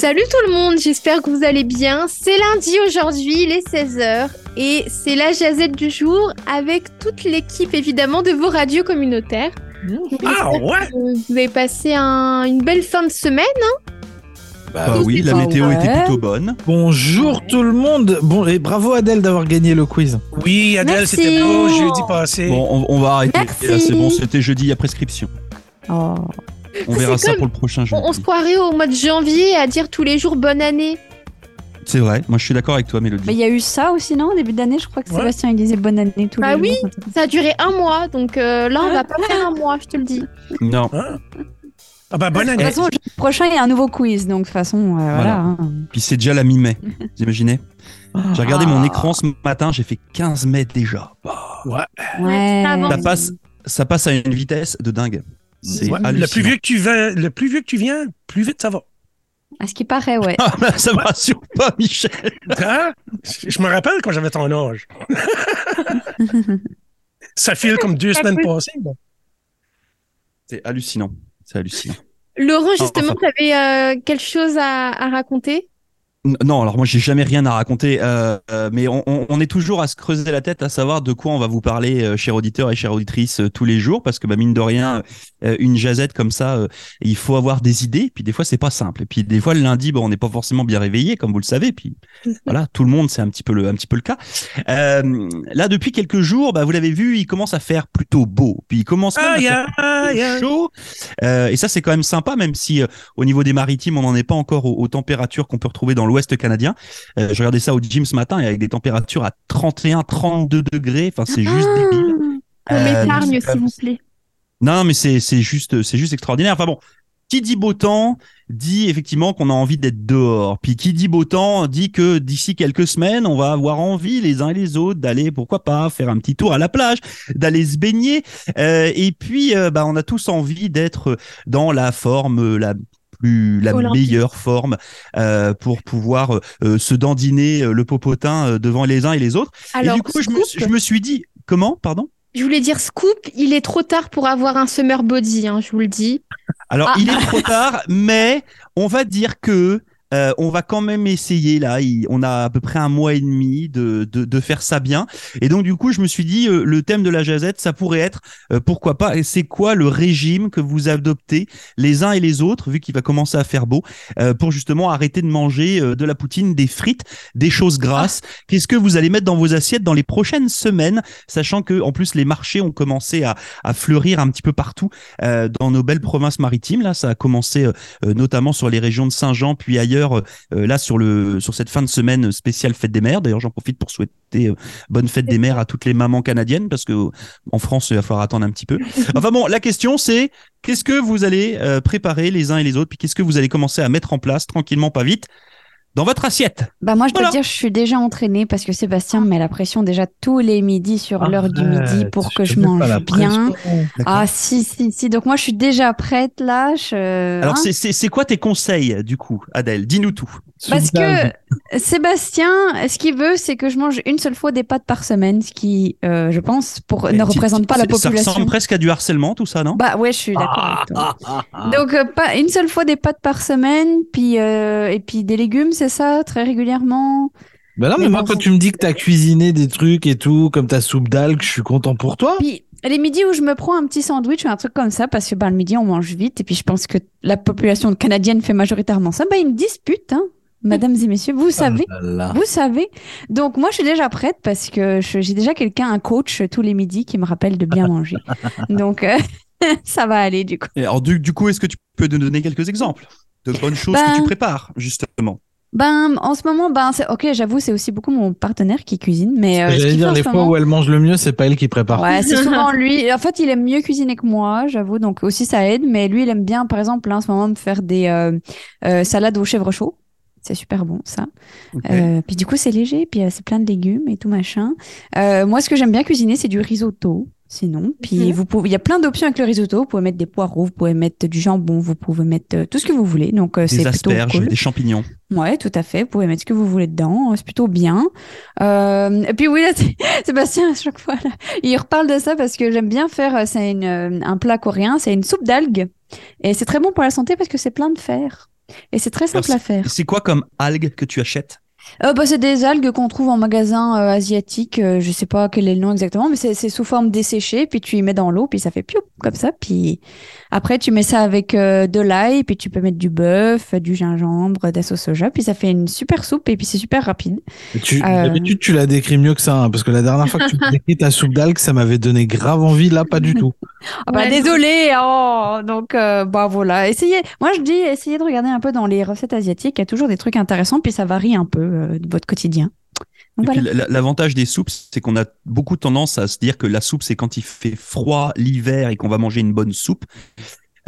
Salut tout le monde, j'espère que vous allez bien. C'est lundi aujourd'hui, il est 16h et c'est la jazette du jour avec toute l'équipe évidemment de vos radios communautaires. Ah ouais Vous avez passé un- une belle fin de semaine. hein? Bah oui, la Ah météo ouais. était plutôt bonne. Bonjour tout le monde. Bon et bravo Adèle d'avoir gagné le quiz. Oui, Adèle, c'était beau jeudi passé. Bon, on, on va arrêter. C'est bon, c'était jeudi à prescription. Oh. On verra ça pour le prochain jeu. on, on se croirait au mois de janvier à dire tous les jours bonne année. C'est vrai, moi je suis d'accord avec toi, Mélodie. Mais il y a eu ça aussi, non Au début d'année, je crois que Ouais. Sébastien il disait bonne année tous Bah les oui. jours. Ça a duré un mois, donc euh, là on va pas faire un mois, je te le dis. Non, Ah bah bonne De toute année. façon, le prochain, il y a un nouveau quiz, donc de toute façon, euh, voilà. Voilà. hein. puis c'est déjà la mi-mai. Vous imaginez? J'ai regardé mon Ah. écran ce matin, j'ai fait 15 mai déjà. Bah, Ouais. Ouais. ça, passe, ça passe à une vitesse de dingue. C'est Ouais. Le hallucinant. plus vieux que tu viens, le plus vieux que tu viens, plus vite ça va. À ce qui paraît, ouais. Ah, bah, ça rassure pas, Michel. Hein? Je me rappelle quand j'avais ton âge. ça file comme deux Ça semaines peut- passées. bon. C'est hallucinant. C'est hallucinant. Laurent, justement, enfin. tu avais quelque chose à, à raconter? Non, alors moi j'ai jamais rien à raconter, euh, euh, mais on, on- on est toujours à se creuser la tête à savoir de quoi on va vous parler, euh, chers auditeurs et chères auditrices, euh, tous les jours, parce que bah, mine de rien, une jazette comme ça, il faut avoir des idées, puis des fois c'est pas simple, et puis des fois le lundi, bon, on n'est pas forcément bien réveillé, comme vous le savez, puis voilà, tout le monde c'est un petit peu le, un petit peu le cas. Là depuis quelques jours, bah, vous l'avez vu, il commence à faire plutôt beau, puis il commence même à faire aïe, chaud. Et ça, c'est quand même sympa, même si au niveau des maritimes, on n'en est pas encore aux, aux températures qu'on peut retrouver dans l'ouest canadien. Euh, je regardais ça au gym ce matin et avec des températures à 31, 32 degrés. Enfin, c'est juste débile. On Euh, m'épargne, donc, s'il vous plaît. Non, mais c'est c'est juste c'est juste extraordinaire. Enfin bon, qui dit beau temps dit effectivement qu'on a envie d'être dehors. Puis qui dit beau temps dit que d'ici quelques semaines, on va avoir envie les uns et les autres d'aller pourquoi pas faire un petit tour à la plage, d'aller se baigner. Euh, et puis euh, bah on a tous envie d'être dans la forme euh, la plus la Olympique. meilleure forme euh, pour pouvoir euh, euh, se dandiner le popotin devant les uns et les autres. Alors, et du coup, je me, scoop, je me suis dit comment, pardon? Je voulais dire scoop, il est trop tard pour avoir un summer body, hein, je vous le dis. Alors, Ah. il est trop tard, mais on va dire que euh, on va quand même essayer là. il- on a à peu près un mois et demi de, de, de faire ça bien. Et donc du coup, je me suis dit, euh, le thème de la jazette, ça pourrait être, euh, pourquoi pas, et c'est quoi le régime que vous adoptez les uns et les autres, vu qu'il va commencer à faire beau, euh, pour justement arrêter de manger euh, de la poutine, des frites, des choses grasses. Qu'est-ce que vous allez mettre dans vos assiettes dans les prochaines semaines, sachant que en plus les marchés ont commencé à, à fleurir un petit peu partout euh, dans nos belles provinces maritimes. Là, ça a commencé notamment sur les régions de Saint-Jean, puis ailleurs. Euh, là, sur le sur cette fin de semaine spéciale fête des mères. D'ailleurs, j'en profite pour souhaiter euh, bonne fête des mères à toutes les mamans canadiennes, parce que euh, en France, il va falloir attendre un petit peu. Enfin bon, la question c'est qu'est-ce que vous allez préparer les uns et les autres, puis qu'est-ce que vous allez commencer à mettre en place tranquillement, pas vite, dans votre assiette. Bah moi, je dois Voilà. dire, je suis déjà entraînée parce que Sébastien me met la pression déjà tous les midis sur l'heure du midi pour que je mange bien. Ah si, si, si. Donc moi, je suis déjà prête là. Je... Alors, hein. c'est- c'est c'est quoi tes conseils du coup, Adèle? Dis-nous tout. Parce que Sébastien, ce qu'il veut, c'est que je mange une seule fois des pâtes par semaine, ce qui, euh, je pense, pour ne représente pas la c'est- Ça population. ressemble presque à du harcèlement, tout ça, non? Bah ouais, je suis d'accord avec toi. Ah. Donc euh, pas une seule fois des pâtes par semaine, puis euh, et puis des légumes, c'est ça, très régulièrement? Bah non, mais, Mais moi, quand tu me dis que t'as cuisiné des trucs et tout, comme ta soupe d'algues, je suis content pour toi. Puis les midis où je me prends un petit sandwich ou un truc comme ça, parce que bah, le midi on mange vite, et puis je pense que la population canadienne fait majoritairement ça. Bah une dispute, hein, mesdames et messieurs, vous savez. Ah là là. Vous savez. Donc moi, je suis déjà prête parce que j'ai déjà quelqu'un, un coach tous les midis qui me rappelle de bien manger. Donc euh, ça va aller du coup. Et alors, du, du coup, est-ce que tu peux nous donner quelques exemples de bonnes choses Ben- que tu prépares, justement? Ben en ce moment, ben c'est ok. J'avoue, c'est aussi beaucoup mon partenaire qui cuisine, mais euh, J'allais dire, les fois moment- où elle mange le mieux, c'est pas elle qui prépare. Ouais, c'est souvent lui. En fait, il aime mieux cuisiner que moi, j'avoue. Donc aussi ça aide. Mais lui, il aime bien, par exemple, là, en ce moment, me faire des euh, euh, salades au chèvre chaud. C'est super bon, ça. Euh, puis du coup, c'est léger, puis euh, c'est plein de légumes et tout machin. Euh, moi, ce que j'aime bien cuisiner, c'est du risotto. Sinon, puis Mhm. vous pouvez, il y a plein d'options avec le risotto. Vous pouvez mettre des poireaux, vous pouvez mettre du jambon, vous pouvez mettre euh, tout ce que vous voulez. Donc euh, Des c'est plutôt asperges, cool. des champignons. Ouais, tout à fait. Vous pouvez mettre ce que vous voulez dedans. C'est plutôt bien. Euh, et puis oui, là, c'est- Sébastien, à chaque fois, là, il reparle de ça parce que j'aime bien faire, c'est un plat coréen, c'est une soupe d'algues. Et c'est très bon pour la santé parce que c'est plein de fer. Et c'est très simple à faire. C'est quoi comme algues que tu achètes? Euh, bah, c'est des algues qu'on trouve en magasin euh, asiatique. Euh, je sais pas quel est le nom exactement, mais c'est sous forme desséchée. Puis tu y mets dans l'eau, puis ça fait piou comme ça. Puis après, tu mets ça avec euh, de l'ail, puis tu peux mettre du bœuf, du gingembre, de la sauce soja. Puis ça fait une super soupe et puis c'est super rapide. Tu, D'habitude, tu la décris mieux que ça, hein, parce que la dernière fois que tu m'as décrit ta soupe d'algues, ça m'avait donné grave envie. Là, pas du tout. ah bah désolé. Oh, donc bah voilà. Essayez. Moi, je dis, essayez de regarder un peu dans les recettes asiatiques. Il y a toujours des trucs intéressants, puis ça varie un peu de votre quotidien. L'avantage des soupes, c'est qu'on a beaucoup tendance à se dire que la soupe, c'est quand il fait froid l'hiver et qu'on va manger une bonne soupe.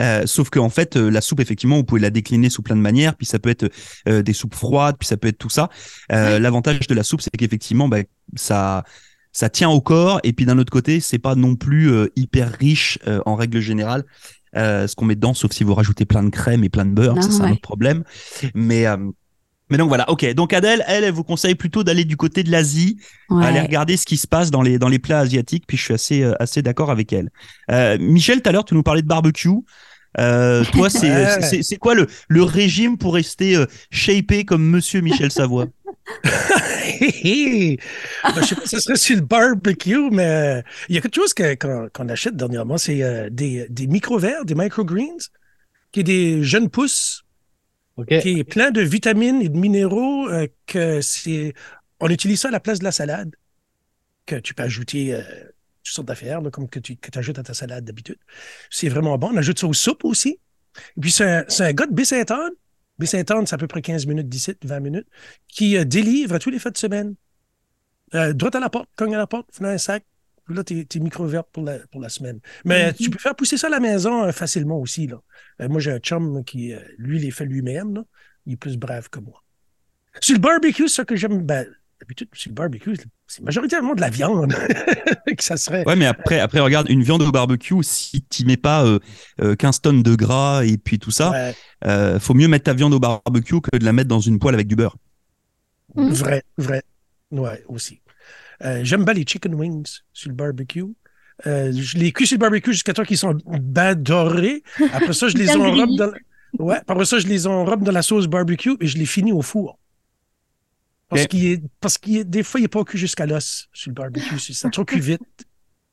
Euh, sauf qu'en en fait, euh, la soupe, effectivement, vous pouvez la décliner sous plein de manières. Puis ça peut être euh, des soupes froides, puis ça peut être tout ça. L'avantage de la soupe, c'est qu'effectivement, bah, ça, ça tient au corps. Et puis d'un autre côté, c'est pas non plus hyper riche en règle générale. ce qu'on met dedans, sauf si vous rajoutez plein de crème et plein de beurre, ça c'est un autre problème. Mais mais donc voilà, ok. Donc Adèle, elle, elle vous conseille plutôt d'aller du côté de l'Asie, aller regarder ce qui se passe dans les, dans les plats asiatiques, puis je suis assez, euh, assez d'accord avec elle. Euh, Michel, tout à l'heure, tu nous parlais de barbecue. Euh, toi, c'est, c'est, quoi le, le régime pour rester euh, shapé comme Monsieur Michel Savoie? Ben, je sais pas si ce serait sur le barbecue, mais il y a quelque chose qu'on, achète dernièrement, c'est des, des micro-verres, des microgreens, qui est des jeunes pousses qui est plein de vitamines et de minéraux euh, que c'est. On utilise ça à la place de la salade, que tu peux ajouter euh, toutes sortes d'affaires, comme que tu que ajoutes à ta salade d'habitude. C'est vraiment bon. On ajoute ça aux soupes aussi. Et puis, c'est un, un, gars de Baie-Saint-Anne. Baie-Saint-Anne, c'est à peu près 15 minutes, 17, 20 minutes, qui euh, délivre tous les fins de semaine. droit à la porte, cogne à la porte, fais un sac, là, tes, tes micro-vertes pour la, pour la semaine. Mais mm-hmm. tu peux faire pousser ça à la maison facilement aussi. Là. Euh, moi, j'ai un chum qui, euh, lui, les fait lui-même. Il est plus brave que moi. Sur le barbecue, ce que j'aime, ben, d'habitude, sur le barbecue, c'est majoritairement de la viande. que ça serait. Ouais, mais après, après, regarde, une viande au barbecue, si tu mets pas 15 euh, tonnes de gras et puis tout ça, il faut mieux mettre ta viande au barbecue que de la mettre dans une poêle avec du beurre. Vrai, vrai. Ouais, aussi. J'aime bien les chicken wings sur le barbecue. Euh, je les cuis sur le barbecue jusqu'à temps qu'ils sont bien dorés. Après ça, je les enrobe dans... Ouais, après ça, je les enrobe dans la sauce barbecue et je les finis au four. Parce qu'il est, parce qu'il des fois, il n'est pas cuit jusqu'à l'os sur le barbecue. Ça trop cuit vite.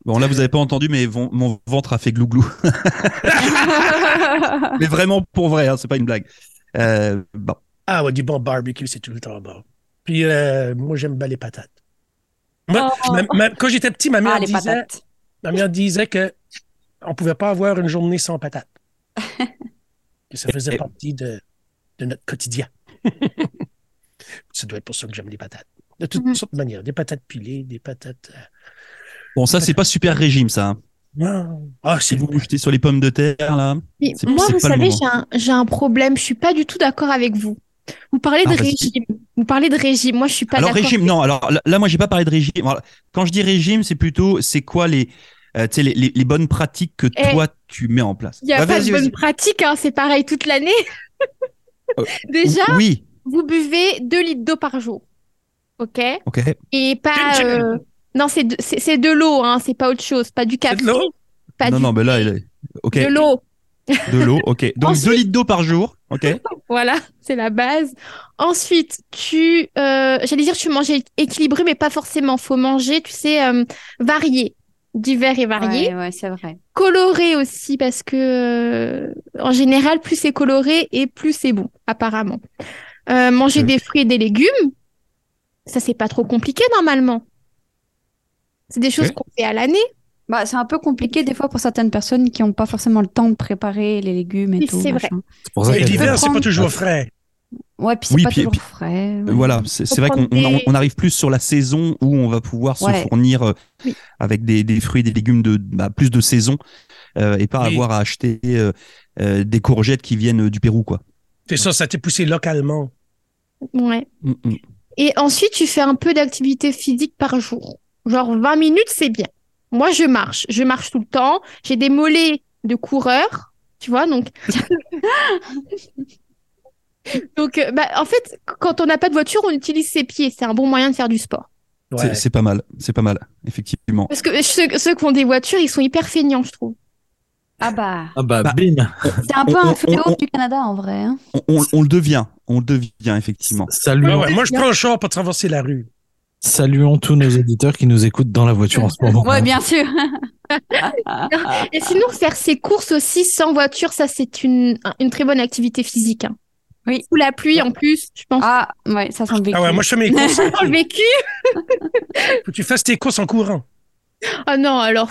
Bon, là, vous n'avez pas entendu, mais mon ventre a fait glouglou. mais vraiment pour vrai, hein, c'est pas une blague. Euh, bon. Ah ouais, du bon barbecue, c'est tout le temps bon. Puis euh, moi, j'aime bien les patates. Moi, oh. quand j'étais petit, ma mère ah, disait, Ma mère disait que on pouvait pas avoir une journée sans patates. que ça faisait partie de, notre quotidien. ça doit être pour ça que j'aime les patates. De toutes mhm. sortes de manières. Des patates pilées, des patates. Euh, bon, ça, c'est pas super régime, ça. Non. Ah, si vous vous jetez sur les pommes de terre, là. moi, vous savez, j'ai un, problème. Je suis pas du tout d'accord avec vous. Vous parlez de régime. Vous parlez de régime. Moi, je suis pas d'accord. Alors, régime, non. Alors là, moi, j'ai pas parlé de régime. Quand je dis régime, c'est plutôt, c'est quoi les, euh, les, les, les, bonnes pratiques que eh, toi, tu mets en place? Il n'y a pas de bonnes pratiques. Hein, c'est pareil toute l'année. Euh, Déjà, oui. vous buvez 2 litres d'eau par jour. OK? OK. Et pas. Euh, non, c'est de, c'est, de l'eau, hein, c'est pas autre chose. Pas du café. de l'eau? Pas Non, non, mais là, il est... OK. De l'eau. De l'eau, ok. Donc 2 litres d'eau par jour, ok. voilà, c'est la base. Ensuite, tu, euh, j'allais dire, tu manges équilibré, mais pas forcément. Faut manger, tu sais, euh, varié, divers et varié. Ouais, c'est vrai. Coloré aussi, parce que euh, en général, plus c'est coloré et plus c'est bon, apparemment. manger des fruits et des légumes, ça c'est pas trop compliqué normalement. C'est des choses qu'on fait à l'année. Bah, c'est un peu compliqué des fois pour certaines personnes qui n'ont pas forcément le temps de préparer les légumes et tout. C'est vrai. et l'hiver, c'est pas toujours frais. Ouais, puis c'est pas toujours frais. Voilà, c'est vrai qu'on on, arrive plus sur la saison où on va pouvoir se fournir euh, avec des, des, fruits et des légumes de bah, plus de saison euh, et pas avoir à acheter euh, des courgettes qui viennent du Pérou, quoi. C'est ça, ça t'est poussé localement. Ouais. Mm, mm. Et ensuite, tu fais un peu d'activité physique par jour. Genre 20 minutes, c'est bien. Moi, je marche. Je marche tout le temps. J'ai des mollets de coureur, tu vois, donc. donc, euh, bah, en fait, quand on n'a pas de voiture, on utilise ses pieds. C'est un bon moyen de faire du sport. C'est pas mal, c'est pas mal, effectivement. Parce que ceux, qui ont des voitures, ils sont hyper feignants, je trouve. Ah bah, Ah bah, Bah, bim. c'est un peu on- un fléau du Canada en vrai. hein. On, on- on le devient, on le devient effectivement. Ouais, ouais, moi, je prends le char pour traverser la rue. Saluons tous nos auditeurs qui nous écoutent dans la voiture en ce moment. Ouais, bien sûr. Et sinon, faire ses courses aussi sans voiture, ça, c'est une, une très bonne activité physique. hein. Oui. Sous la pluie, en plus, je pense. Ah, ouais, ça sent le vécu. Ah ouais, moi, je fais mes courses. Dans le vécu. Faut que tu fasses tes courses en courant. Ah non, alors,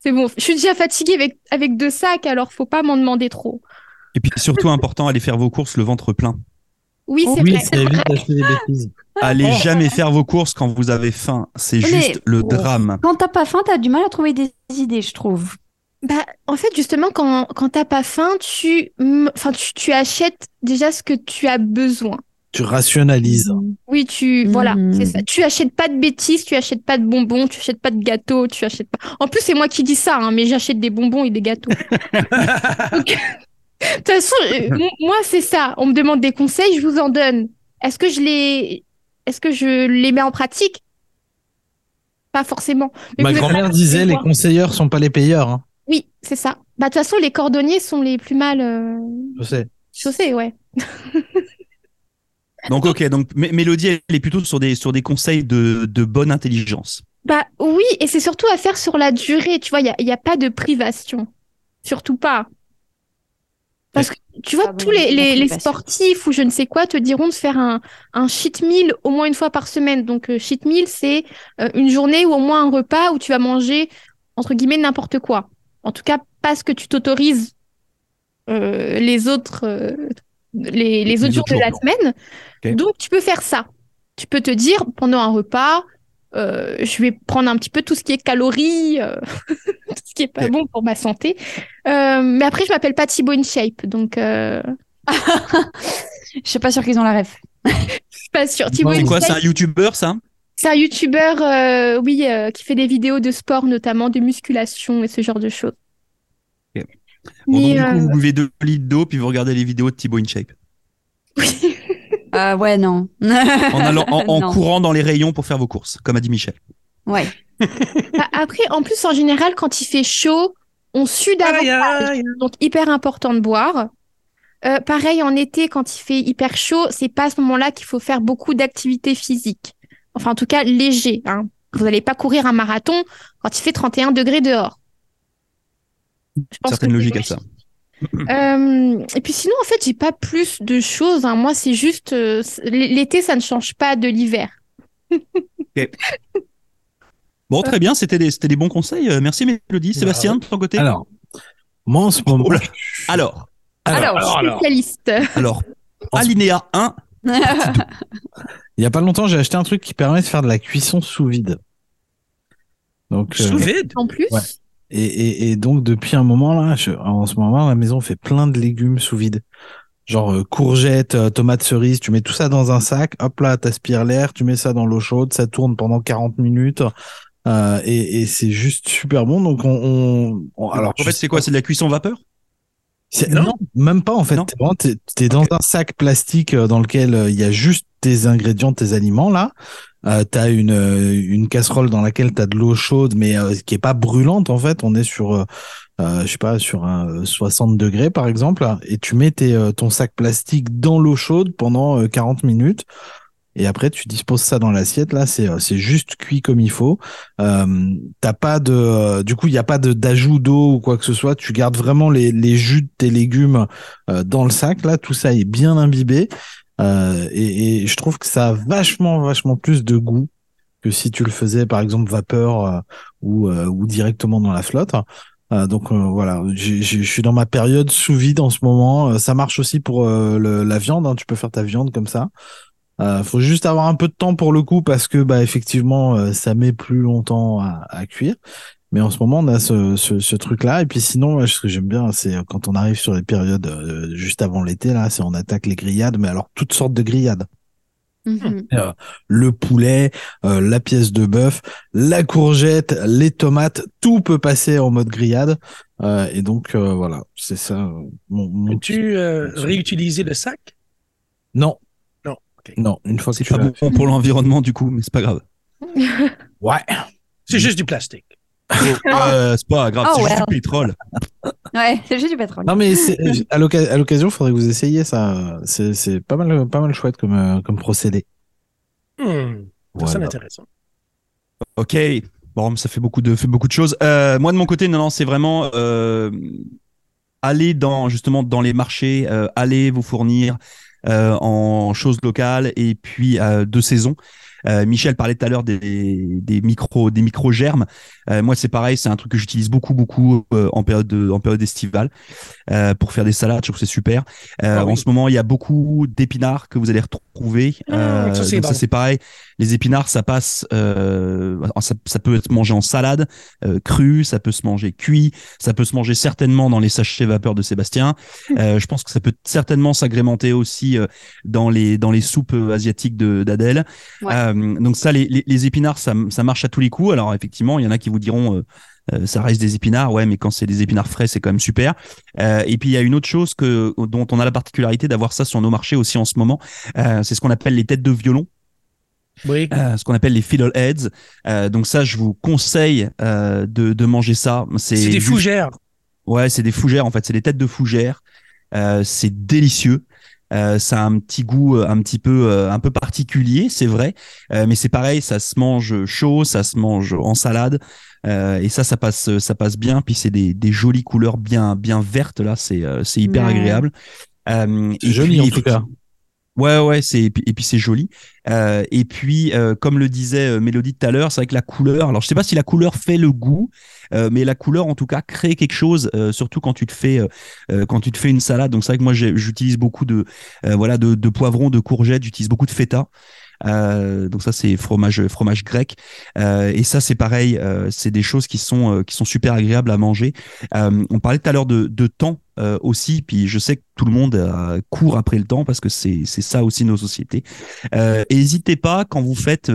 c'est bon. Je suis déjà fatiguée avec, avec deux sacs, alors faut pas m'en demander trop. Et puis surtout important, allez faire vos courses le ventre plein. Oui, c'est Oui, vrai. ça évite d'acheter des bêtises. Allez Oh. jamais faire vos courses quand vous avez faim, c'est juste le drame. Quand t'as pas faim, t'as du mal à trouver des idées, je trouve. Bah, en fait, justement, quand, quand t'as pas faim, tu, enfin, tu, tu achètes déjà ce que tu as besoin. Tu rationalises. Oui, tu, voilà, Mhm. c'est ça. Tu achètes pas de bêtises, tu achètes pas de bonbons, tu achètes pas de gâteaux, tu achètes pas. En plus, c'est moi qui dis ça, hein, mais j'achète des bonbons et des gâteaux. Donc, de toute façon, euh, moi, c'est ça. On me demande des conseils, je vous en donne. Est-ce que je les, est-ce que je les mets en pratique? Pas forcément. Mais Ma grand-mère disait les conseilleurs sont pas les payeurs. hein. Oui, c'est ça. Bah, de toute façon, les cordonniers sont les plus mal euh, Je sais. chaussés, ouais. Donc ok, donc Mé- Mélodie, elle est plutôt sur des, sur des conseils de, de bonne intelligence. Bah oui, et c'est surtout à faire sur la durée, tu vois, il n'y a, y a pas de privation. Surtout pas. Parce que tu vois, Ah bon, tous les, les, sportifs ou je ne sais quoi te diront de faire un, un cheat meal au moins une fois par semaine. Donc, euh, cheat meal, c'est euh, une journée ou au moins un repas où tu vas manger, entre guillemets, n'importe quoi. En tout cas, pas ce que tu t'autorises euh, les autres, euh, les, les Les autres jours de la jours. semaine. Donc, tu peux faire ça. Tu peux te dire, pendant un repas, euh, je vais prendre un petit peu tout ce qui est calories, euh, tout ce qui est pas bon pour ma santé. Euh, mais après, je m'appelle pas Thibaut InShape, donc euh, Je suis pas sûre qu'ils ont la ref. je suis pas sûre. Thibaut. C'est quoi, c'est un YouTuber ça? c'est un youtubeur, euh, oui, euh, qui fait des vidéos de sport, notamment de musculation et ce genre de choses. Ok. Bon, donc, du coup, vous buvez deux litres d'eau puis vous regardez les vidéos de Thibaut InShape. oui. Euh, ouais, non. En, allant, en, en Non. courant dans les rayons pour faire vos courses, comme a dit Michel. Ouais. Bah, Après, en plus, en général, quand il fait chaud, on sue davantage. Donc, hyper important de boire. Euh, pareil, en été, quand il fait hyper chaud, c'est pas à ce moment-là qu'il faut faire beaucoup d'activités physiques. Enfin, en tout cas, léger. Hein. Vous n'allez pas courir un marathon quand il fait 31 degrés dehors. Je pense Certaine que logique c'est à ça. Euh, et puis sinon, en fait, j'ai pas plus de choses. hein. Moi, c'est juste euh, l'été, ça ne change pas de l'hiver. Bon, très bien, c'était des, c'était des bons conseils. Euh, Merci Mélodie. Sébastien, de ton côté? Alors, moi en ce moment. Oh. Alors, Alors, Alors, alors. Spécialiste. alors, alinéa 1, Il y a pas longtemps, j'ai acheté un truc qui permet de faire de la cuisson sous vide. Donc, euh, Sous vide? En plus, Ouais. Et, et, et donc depuis un moment là, je- en ce moment, la maison fait plein de légumes sous vide. Genre euh, courgettes, euh, tomates cerises, tu mets tout ça dans un sac, hop là, t'aspires l'air, tu mets ça dans l'eau chaude, ça tourne pendant 40 minutes. euh, et et c'est juste super bon. Donc on, on, on- alors en fait, c'est quoi? C'est de la cuisson vapeur? Non. non. même pas en fait. T'es t'es dans un sac plastique euh, dans lequel euh, il y a juste tes ingrédients, tes aliments là. Euh, t'as une euh, une casserole dans laquelle t'as de l'eau chaude, mais euh, qui est pas brûlante en fait. On est sur euh, je sais pas sur un euh, 60 degrés par exemple, et tu mets tes, ton sac plastique dans l'eau chaude pendant euh, 40 minutes. Et après, tu disposes ça dans l'assiette. Là, c'est euh, c'est juste cuit comme il faut. Euh, T'as pas de, euh, du coup, il y a pas de d'ajout d'eau ou quoi que ce soit. Tu gardes vraiment les, les jus de tes légumes euh, dans le sac. Là, tout ça est bien imbibé. Euh, et, et je trouve que ça a vachement, vachement plus de goût que si tu le faisais, par exemple, vapeur euh, ou, ou directement dans la flotte. Donc euh, voilà, je suis dans ma période sous vide en ce moment. Euh, ça marche aussi pour euh, la viande. hein. Tu peux faire ta viande comme ça. Euh, faut juste avoir un peu de temps pour le coup parce que bah effectivement euh, ça met plus longtemps à, à cuire. Mais en ce moment on a ce, ce, ce truc là et puis sinon ce que j'aime bien c'est euh, quand on arrive sur les périodes euh, juste avant l'été là c'est on attaque les grillades mais alors toutes sortes de grillades Mhm. le poulet, euh, la pièce de bœuf, la courgette, les tomates, tout peut passer en mode grillade. Euh, et donc euh, voilà, c'est ça. euh, Mon, mon euh, réutiliser le sac? Non, Non. Une fois que C'est tu pas bon pour l'environnement du coup, mais c'est pas grave. Ouais. C'est juste du plastique. Euh, c'est pas grave, Oh, c'est juste du pétrole. Ouais, c'est juste du pétrole. Non, mais à l'occasion, il faudrait que vous essayiez ça. C'est pas mal, pas mal chouette comme, euh, comme procédé. Ça sonne Voilà. intéressant. Ok. Bon, ça fait beaucoup de, fait beaucoup de choses. Euh, moi, de mon côté, non, non, c'est vraiment euh, aller dans justement dans les marchés, euh, aller vous fournir euh, en choses locales et puis euh, de saison. Euh, Michel parlait tout à l'heure des, des micro des micro germes. Euh, moi, c'est pareil, c'est un truc que j'utilise beaucoup beaucoup euh, en période de, en période estivale euh, pour faire des salades. Je trouve que c'est super. Euh, Ah oui. En ce moment, il y a beaucoup d'épinards que vous allez retrouver. Euh, ça, ça, c'est pareil. Les épinards, ça passe, euh, ça, ça peut être mangé en salade, euh, cru, ça peut se manger cuit, ça peut se manger certainement dans les sachets vapeur de Sébastien. Euh, je pense que ça peut certainement s'agrémenter aussi euh, dans les dans les soupes euh, asiatiques de d'Adèle. Ouais. Euh, donc ça, les, les, les épinards, ça, ça marche à tous les coups. Alors effectivement, il y en a qui vous diront. Euh, ça reste des épinards, ouais, mais quand c'est des épinards frais, c'est quand même super. Euh, et puis il y a une autre chose que dont on a la particularité d'avoir ça sur nos marchés aussi en ce moment, euh, c'est ce qu'on appelle les têtes de violon Oui. euh, ce qu'on appelle les fiddleheads. Euh, donc ça, je vous conseille euh, de, de manger ça. C'est des juste- fougères. Ouais, c'est des fougères en fait, c'est des têtes de fougères. C'est délicieux. Ça a un petit goût un petit peu un peu particulier, c'est vrai, mais c'est pareil, ça se mange chaud, ça se mange en salade, euh, et ça, ça passe ça passe bien. Puis c'est des, des jolies couleurs bien bien vertes là, c'est euh, c'est hyper Ouais. agréable. Euh, C'est et joli, puis, en tout cas. Ouais, ouais, c'est et puis, et puis c'est joli. Euh, et puis, euh, comme le disait euh, Mélodie tout à l'heure, c'est vrai que la couleur. Alors, je sais pas si la couleur fait le goût, euh, mais la couleur, en tout cas, crée quelque chose. euh, surtout quand tu te fais euh, euh, quand tu te fais une salade. Donc, c'est vrai que moi, j'utilise beaucoup de euh, voilà de, de poivrons, de courgettes. J'utilise beaucoup de feta. Euh, donc ça c'est fromage fromage grec. Euh, et ça c'est pareil euh, c'est des choses qui sont euh, qui sont super agréables à manger. On parlait tout à l'heure de, de temps euh, aussi puis je sais que tout le monde euh, court après le temps parce que c'est ça aussi nos sociétés. Euh, n'hésitez pas quand vous faites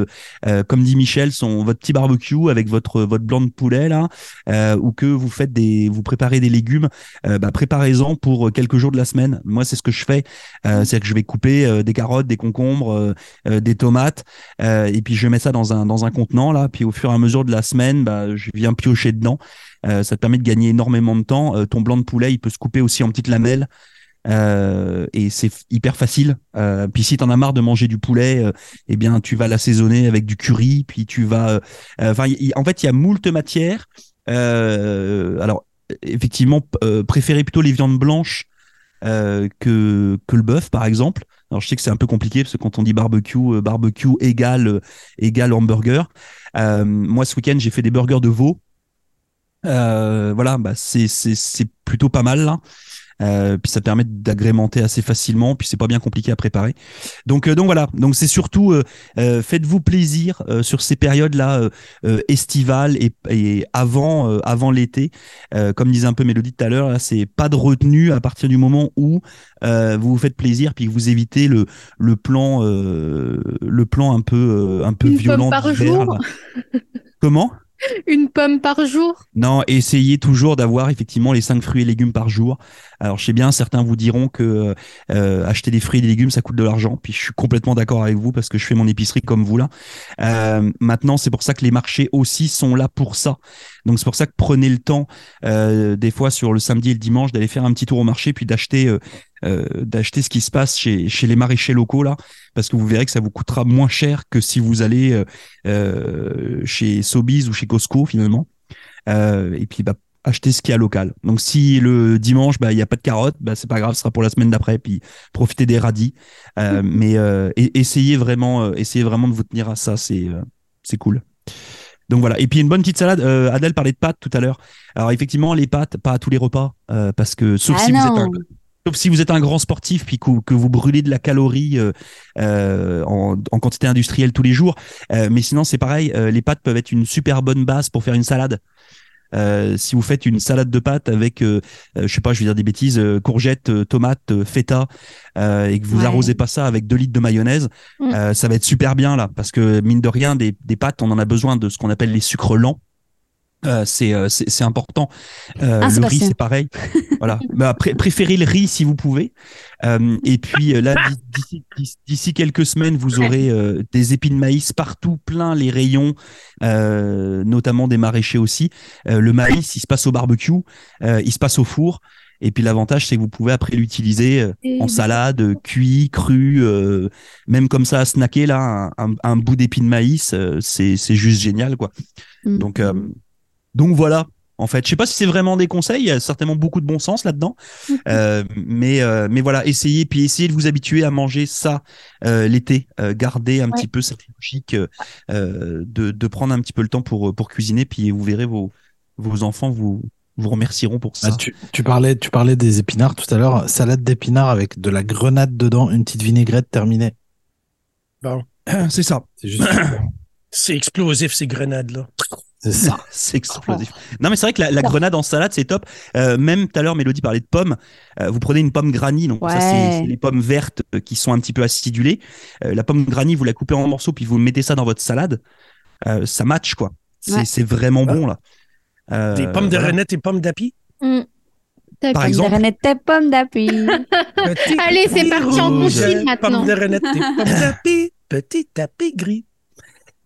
euh, comme dit Michel son votre petit barbecue avec votre votre blanc de poulet là euh, ou que vous faites des vous préparez des légumes euh, bah, préparez-en pour quelques jours de la semaine. Moi c'est ce que je fais. Euh, c'est que je vais couper euh, des carottes des concombres euh, euh, des tomates euh, et puis je mets ça dans un dans un contenant là puis au fur et à mesure de la semaine bah, je viens piocher dedans Euh, ça te permet de gagner énormément de temps Euh, ton blanc de poulet il peut se couper aussi en petites lamelles euh, et c'est hyper facile. Puis si t'en as marre de manger du poulet, euh, eh bien tu vas l'assaisonner avec du curry, puis tu vas. Enfin, en fait, il y a moult matières. Alors, effectivement, préférez plutôt les viandes blanches que le bœuf, par exemple. Alors, je sais que c'est un peu compliqué parce que quand on dit barbecue, barbecue égale égale hamburger. Moi, ce week-end, j'ai fait des burgers de veau. Euh, voilà, bah c'est c'est c'est plutôt pas mal là. Euh, puis ça permet d'agrémenter assez facilement, puis c'est pas bien compliqué à préparer. Donc euh, donc voilà, donc c'est surtout euh, euh, faites-vous plaisir euh, sur ces périodes là estivales et, et avant euh, avant l'été. Euh, comme disait un peu Mélodie tout à l'heure, là c'est pas de retenue à partir du moment où euh, vous vous faites plaisir puis que vous évitez le le plan euh, le plan un peu euh, un peu Une violent pomme par d'hiver, jour. là. Comment? Une pomme par jour? non, essayez toujours d'avoir effectivement les cinq fruits et légumes par jour. Alors, je sais bien, certains vous diront que euh, acheter des fruits et des légumes, ça coûte de l'argent. Puis, je suis complètement d'accord avec vous parce que je fais mon épicerie comme vous là. Euh, maintenant, c'est pour ça que les marchés aussi sont là pour ça. Donc, c'est pour ça que prenez le temps, euh, des fois sur le samedi et le dimanche, d'aller faire un petit tour au marché, puis d'acheter euh, d'acheter ce qui se passe chez, chez les maraîchers locaux là, parce que vous verrez que ça vous coûtera moins cher que si vous allez euh, euh, chez Sobeys ou chez Costco finalement. Euh, et puis bah, acheter ce qu'il y a local. Donc si le dimanche bah il y a pas de carottes, bah c'est pas grave, ce sera pour la semaine d'après. Puis profitez des radis, Euh, mais essayez vraiment, essayez vraiment de vous tenir à ça, c'est c'est cool. Donc voilà. Et puis une bonne petite salade. Euh, Adèle parlait de pâtes tout à l'heure. Alors effectivement les pâtes, pas à tous les repas, euh, parce que sauf Ah si vous êtes un Sauf si vous êtes un grand sportif puis que, vous brûlez de la calorie euh, euh, en, en quantité industrielle tous les jours. Euh, mais sinon, c'est pareil. les pâtes peuvent être une super bonne base pour faire une salade. Euh, si vous faites une salade de pâtes avec, euh, euh, je sais pas, je vais dire des bêtises, courgettes, tomates, feta, et que vous Ouais. arrosez pas ça avec 2 litres de mayonnaise, Mm. ça va être super bien là, parce que mine de rien, des, des pâtes, on en a besoin de ce qu'on appelle les sucres lents. Euh, c'est euh, c'est important. Euh, Ah, le riz, c'est pareil. voilà. Bah, pré- préférez le riz si vous pouvez. Euh, et puis là, d'ici- quelques semaines, vous aurez euh, des épis de maïs partout, plein les rayons, euh, notamment des maraîchers aussi. Euh, le maïs, il se passe au barbecue, euh, il se passe au four. Et puis l'avantage, c'est que vous pouvez après l'utiliser euh, en salade, cuit, cru, euh, même comme ça à snacker là, un, un, un bout d'épi de maïs, euh, c'est c'est juste génial quoi. Mm. Donc euh, donc voilà. En fait, je sais pas si c'est vraiment des conseils. Il y a certainement beaucoup de bon sens là-dedans, Euh, mais euh, mais voilà, essayez puis essayez de vous habituer à manger ça euh, l'été. Euh, gardez un Ouais. petit peu cette logique euh, de de prendre un petit peu le temps pour pour cuisiner, puis vous verrez vos vos enfants vous vous remercieront pour ça. Ah, tu, tu parlais, tu parlais des épinards tout à l'heure. Salade d'épinards avec de la grenade dedans, une petite vinaigrette terminée. c'est ça. C'est juste. C'est explosif, ces grenades-là. C'est ça. C'est explosif. Non, mais c'est vrai que la, la grenade en salade, c'est top. Euh, même tout à l'heure, Mélodie parlait de pommes. Euh, vous prenez une pomme granny, donc ça, c'est les pommes vertes euh, qui sont un petit peu acidulées. Euh, la pomme granny, vous la coupez en morceaux, puis vous mettez ça dans votre salade. Euh, ça match, quoi. C'est Ouais. vraiment bon, là. Euh, Des pommes de voilà. renette et pommes d'api. Mm. T'as Par pas- exemple. La renette tes pommes. Petit Allez, c'est parti en couchine maintenant. Pommes de renette et pommes d'api. Petit tapis gris.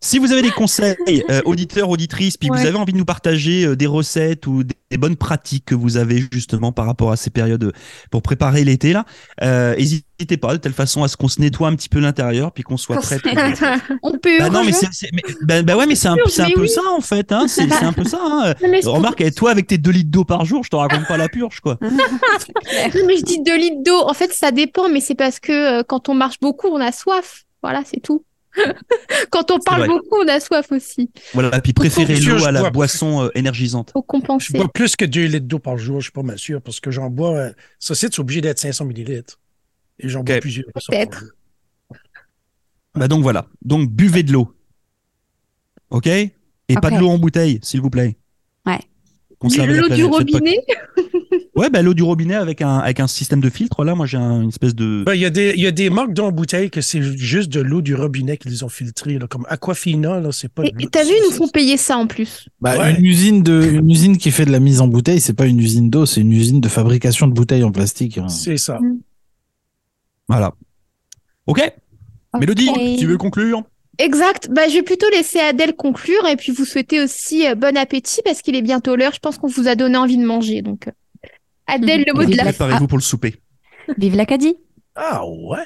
Si vous avez des conseils, euh, auditeurs, auditrices, puis Ouais. vous avez envie de nous partager euh, des recettes ou des, des bonnes pratiques que vous avez justement par rapport à ces périodes pour préparer l'été, là, euh, n'hésitez pas de telle façon à ce qu'on se nettoie un petit peu l'intérieur, puis qu'on soit prêt. pour- On peut. Bah non, mais c'est, c'est- mais- bah, bah ouais, mais c'est un, peu oui. ça en fait. Hein. C'est, c'est un peu ça. Hein. Remarque, toi avec tes 2 litres d'eau par jour, je te raconte pas la purge quoi. Non, mais je dis 2 litres d'eau. En fait, ça dépend, mais c'est parce que euh, quand on marche beaucoup, on a soif. Voilà, c'est tout. quand on parle beaucoup, on a soif aussi. Voilà, puis préférez l'eau je à la bois- boisson euh, énergisante. Faut Je compenser. bois plus que 2 litres d'eau par jour, je suis pas mal sûr, parce que j'en bois. Euh, ça, c'est obligé d'être 500 millilitres. Et j'en bois plusieurs. Peut-être. Bah donc voilà. Donc buvez de l'eau. Ok? Et pas de l'eau en bouteille, s'il vous plaît. Ouais. L'eau du pas- robinet. Ouais, bah l'eau du robinet avec un, avec un système de filtre. Là, moi j'ai un- une espèce de. Ben, Il y, a des- il y a des marques d'eau en bouteille que c'est juste de l'eau du robinet qu'ils ont filtrée, là, comme Aquafina, là, c'est pas. Et t'as vu, ils nous font payer ça en plus. Bah, Ouais. une usine de, une usine qui fait de la mise en bouteille, c'est pas une usine d'eau, c'est une usine de fabrication de bouteilles en plastique. hein. C'est ça. Voilà. Ok. Mélodie, tu veux conclure? Exact. Bah, je vais plutôt laisser Adèle conclure et puis vous souhaiter aussi euh, bon appétit parce qu'il est bientôt l'heure. Je pense qu'on vous a donné envie de manger. Donc, euh, Adèle, le mot de la Préparez-vous pour le souper. Vive l'Acadie. Ah ouais?